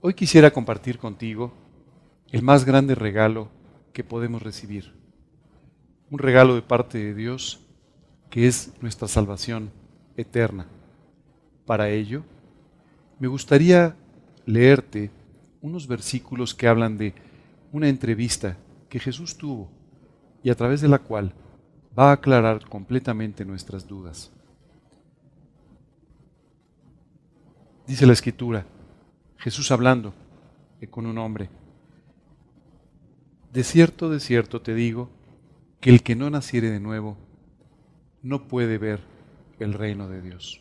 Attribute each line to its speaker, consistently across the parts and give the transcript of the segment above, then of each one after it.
Speaker 1: Hoy quisiera compartir contigo el más grande regalo que podemos recibir. Un regalo de parte de Dios que es nuestra salvación eterna. Para ello, me gustaría leerte unos versículos que hablan de una entrevista que Jesús tuvo y a través de la cual va a aclarar completamente nuestras dudas. Dice la escritura, Jesús hablando con un hombre, de cierto, de cierto te digo, que el que no naciere de nuevo no puede ver el reino de Dios.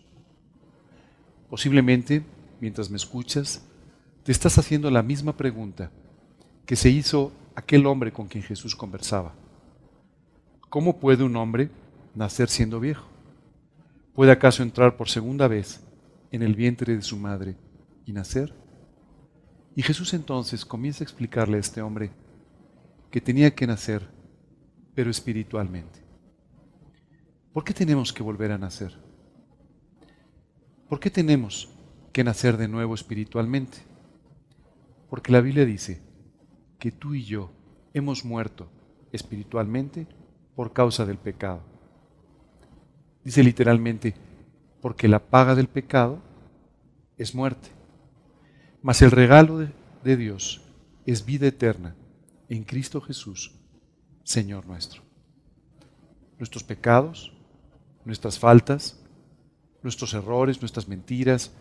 Speaker 1: Posiblemente, mientras me escuchas, te estás haciendo la misma pregunta que se hizo aquel hombre con quien Jesús conversaba. ¿Cómo puede un hombre nacer siendo viejo? ¿Puede acaso entrar por segunda vez en el vientre de su madre y nacer? Y Jesús entonces comienza a explicarle a este hombre que tenía que nacer, pero espiritualmente. ¿Por qué tenemos que volver a nacer? ¿Por qué tenemos que nacer de nuevo espiritualmente? Porque la Biblia dice que tú y yo hemos muerto espiritualmente por causa del pecado. Dice literalmente, porque la paga del pecado es muerte. Mas el regalo de, Dios es vida eterna en Cristo Jesús, Señor nuestro. Nuestros pecados, nuestras faltas, nuestros errores, nuestras mentiras,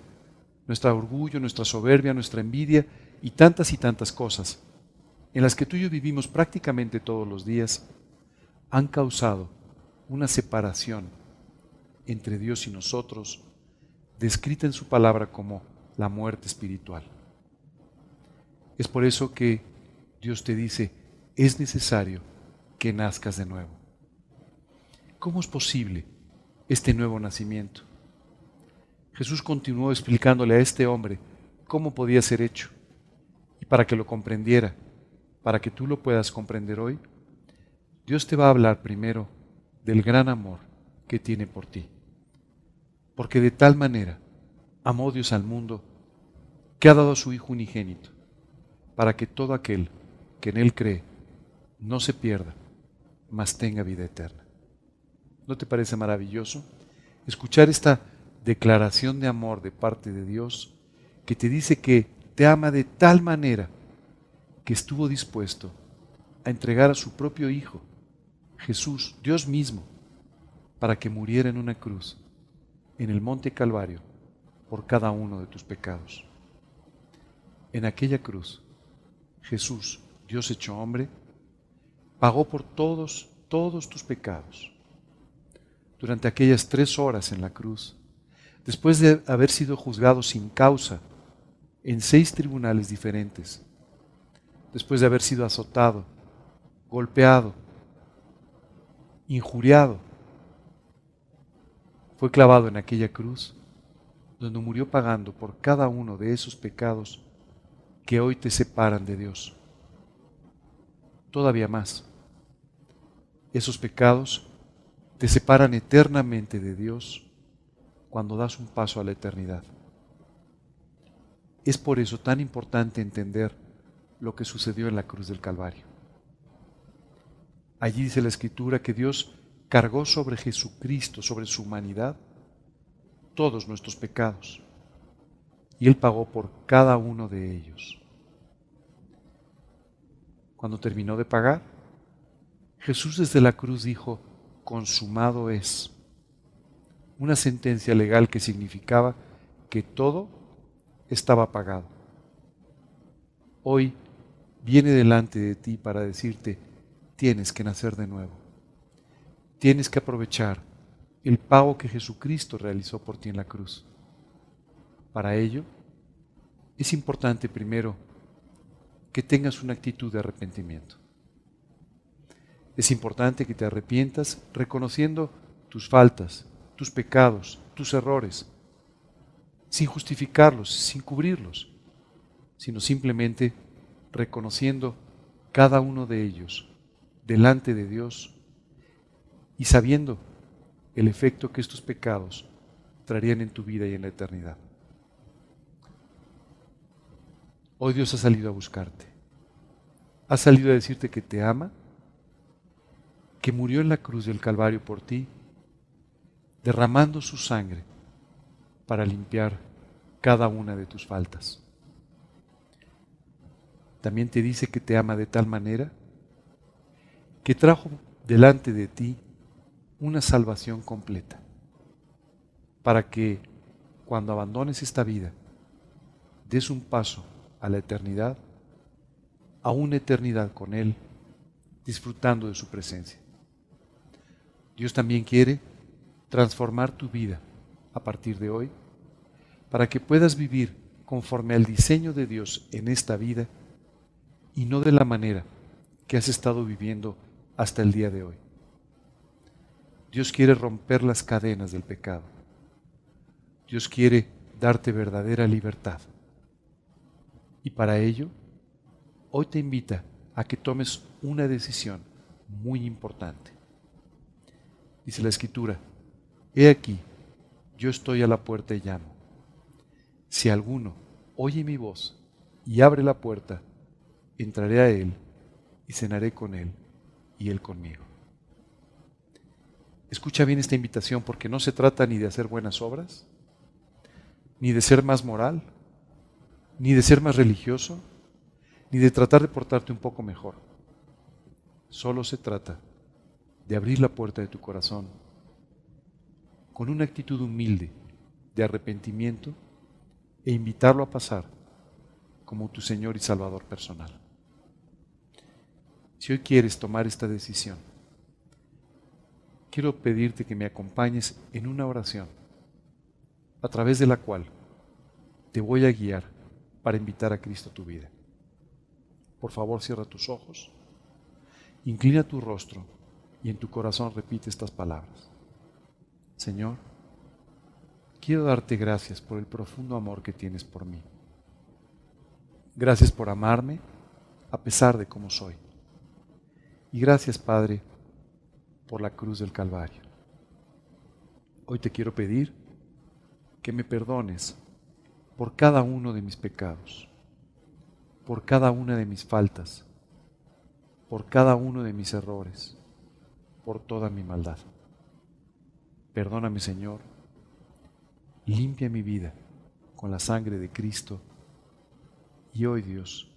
Speaker 1: nuestro orgullo, nuestra soberbia, nuestra envidia y tantas y tantas cosas en las que tú y yo vivimos prácticamente todos los días, han causado una separación entre Dios y nosotros, descrita en su palabra como la muerte espiritual. Es por eso que Dios te dice, es necesario que nazcas de nuevo. ¿Cómo es posible este nuevo nacimiento? Jesús continuó explicándole a este hombre cómo podía ser hecho. Y para que lo comprendiera, para que tú lo puedas comprender hoy, Dios te va a hablar primero del gran amor que tiene por ti. Porque de tal manera amó Dios al mundo que ha dado a su Hijo unigénito, para que todo aquel que en Él cree no se pierda, mas tenga vida eterna. ¿No te parece maravilloso escuchar esta declaración de amor de parte de Dios que te dice que te ama de tal manera que estuvo dispuesto a entregar a su propio Hijo, Jesús, Dios mismo, para que muriera en una cruz en el monte Calvario por cada uno de tus pecados. En aquella cruz, Jesús, Dios hecho hombre, pagó por todos, todos tus pecados. Durante aquellas tres horas en la cruz, después de haber sido juzgado sin causa en seis tribunales diferentes, después de haber sido azotado, golpeado, injuriado, fue clavado en aquella cruz, donde murió pagando por cada uno de esos pecados que hoy te separan de Dios. Todavía más, esos pecados te separan eternamente de Dios cuando das un paso a la eternidad. Es por eso tan importante entender lo que sucedió en la cruz del Calvario. Allí dice la Escritura que Dios cargó sobre Jesucristo, sobre su humanidad, todos nuestros pecados. Y Él pagó por cada uno de ellos. Cuando terminó de pagar, Jesús desde la cruz dijo, consumado es una sentencia legal que significaba que todo estaba pagado. Hoy viene delante de ti para decirte, tienes que nacer de nuevo. Tienes que aprovechar el pago que Jesucristo realizó por ti en la cruz. Para ello, es importante primero que tengas una actitud de arrepentimiento. Es importante que te arrepientas reconociendo tus faltas, tus pecados, tus errores, sin justificarlos, sin cubrirlos, sino simplemente reconociendo cada uno de ellos delante de Dios y sabiendo el efecto que estos pecados traerían en tu vida y en la eternidad. Hoy Dios ha salido a buscarte. Ha salido a decirte que te ama, que murió en la cruz del Calvario por ti, derramando su sangre para limpiar cada una de tus faltas. También te dice que te ama de tal manera que trajo delante de ti una salvación completa, para que cuando abandones esta vida, des un paso a la eternidad, a una eternidad con Él, disfrutando de su presencia. Dios también quiere transformar tu vida a partir de hoy para que puedas vivir conforme al diseño de Dios en esta vida y no de la manera que has estado viviendo hasta el día de hoy. Dios quiere romper las cadenas del pecado. Dios quiere darte verdadera libertad. Y para ello, hoy te invita a que tomes una decisión muy importante. Dice la escritura, he aquí, yo estoy a la puerta y llamo. Si alguno oye mi voz y abre la puerta, entraré a él y cenaré con él y él conmigo. Escucha bien esta invitación porque no se trata ni de hacer buenas obras, ni de ser más moral, ni de ser más religioso, ni de tratar de portarte un poco mejor. Solo se trata de abrir la puerta de tu corazón con una actitud humilde de arrepentimiento e invitarlo a pasar como tu Señor y Salvador personal. Si hoy quieres tomar esta decisión, quiero pedirte que me acompañes en una oración a través de la cual te voy a guiar para invitar a Cristo a tu vida. Por favor, cierra tus ojos, inclina tu rostro y en tu corazón repite estas palabras. Señor, quiero darte gracias por el profundo amor que tienes por mí. Gracias por amarme a pesar de cómo soy. Y gracias, Padre, por la cruz del Calvario. Hoy te quiero pedir que me perdones por cada uno de mis pecados, por cada una de mis faltas, por cada uno de mis errores, por toda mi maldad. Perdóname, Señor, limpia mi vida con la sangre de Cristo y hoy, Dios,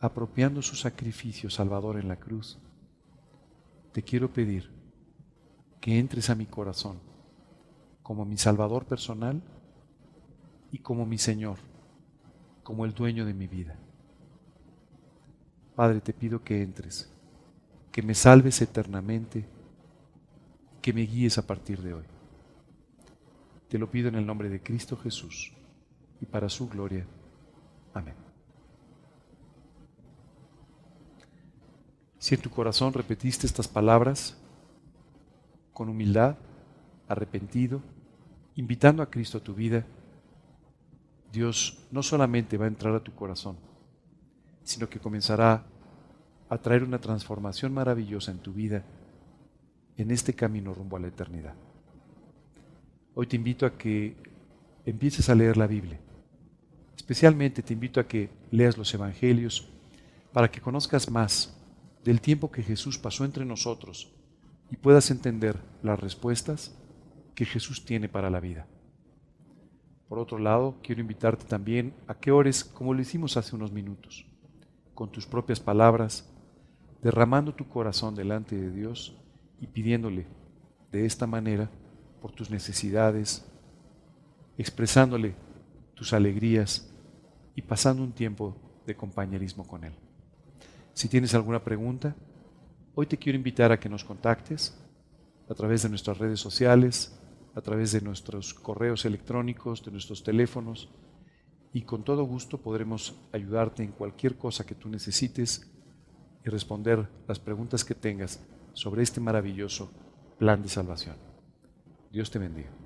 Speaker 1: apropiando su sacrificio salvador en la cruz, te quiero pedir que entres a mi corazón como mi Salvador personal y como mi Señor, como el dueño de mi vida. Padre, te pido que entres, que me salves eternamente, que me guíes a partir de hoy. Te lo pido en el nombre de Cristo Jesús y para su gloria. Amén. Si en tu corazón repetiste estas palabras con humildad, arrepentido, invitando a Cristo a tu vida, Dios no solamente va a entrar a tu corazón, sino que comenzará a traer una transformación maravillosa en tu vida en este camino rumbo a la eternidad. Hoy te invito a que empieces a leer la Biblia. Especialmente te invito a que leas los Evangelios para que conozcas más del tiempo que Jesús pasó entre nosotros y puedas entender las respuestas que Jesús tiene para la vida. Por otro lado, quiero invitarte también a que ores como lo hicimos hace unos minutos, con tus propias palabras, derramando tu corazón delante de Dios y pidiéndole de esta manera por tus necesidades, expresándole tus alegrías y pasando un tiempo de compañerismo con Él. Si tienes alguna pregunta, hoy te quiero invitar a que nos contactes a través de nuestras redes sociales, a través de nuestros correos electrónicos, de nuestros teléfonos, y con todo gusto podremos ayudarte en cualquier cosa que tú necesites y responder las preguntas que tengas sobre este maravilloso plan de salvación. Dios te bendiga.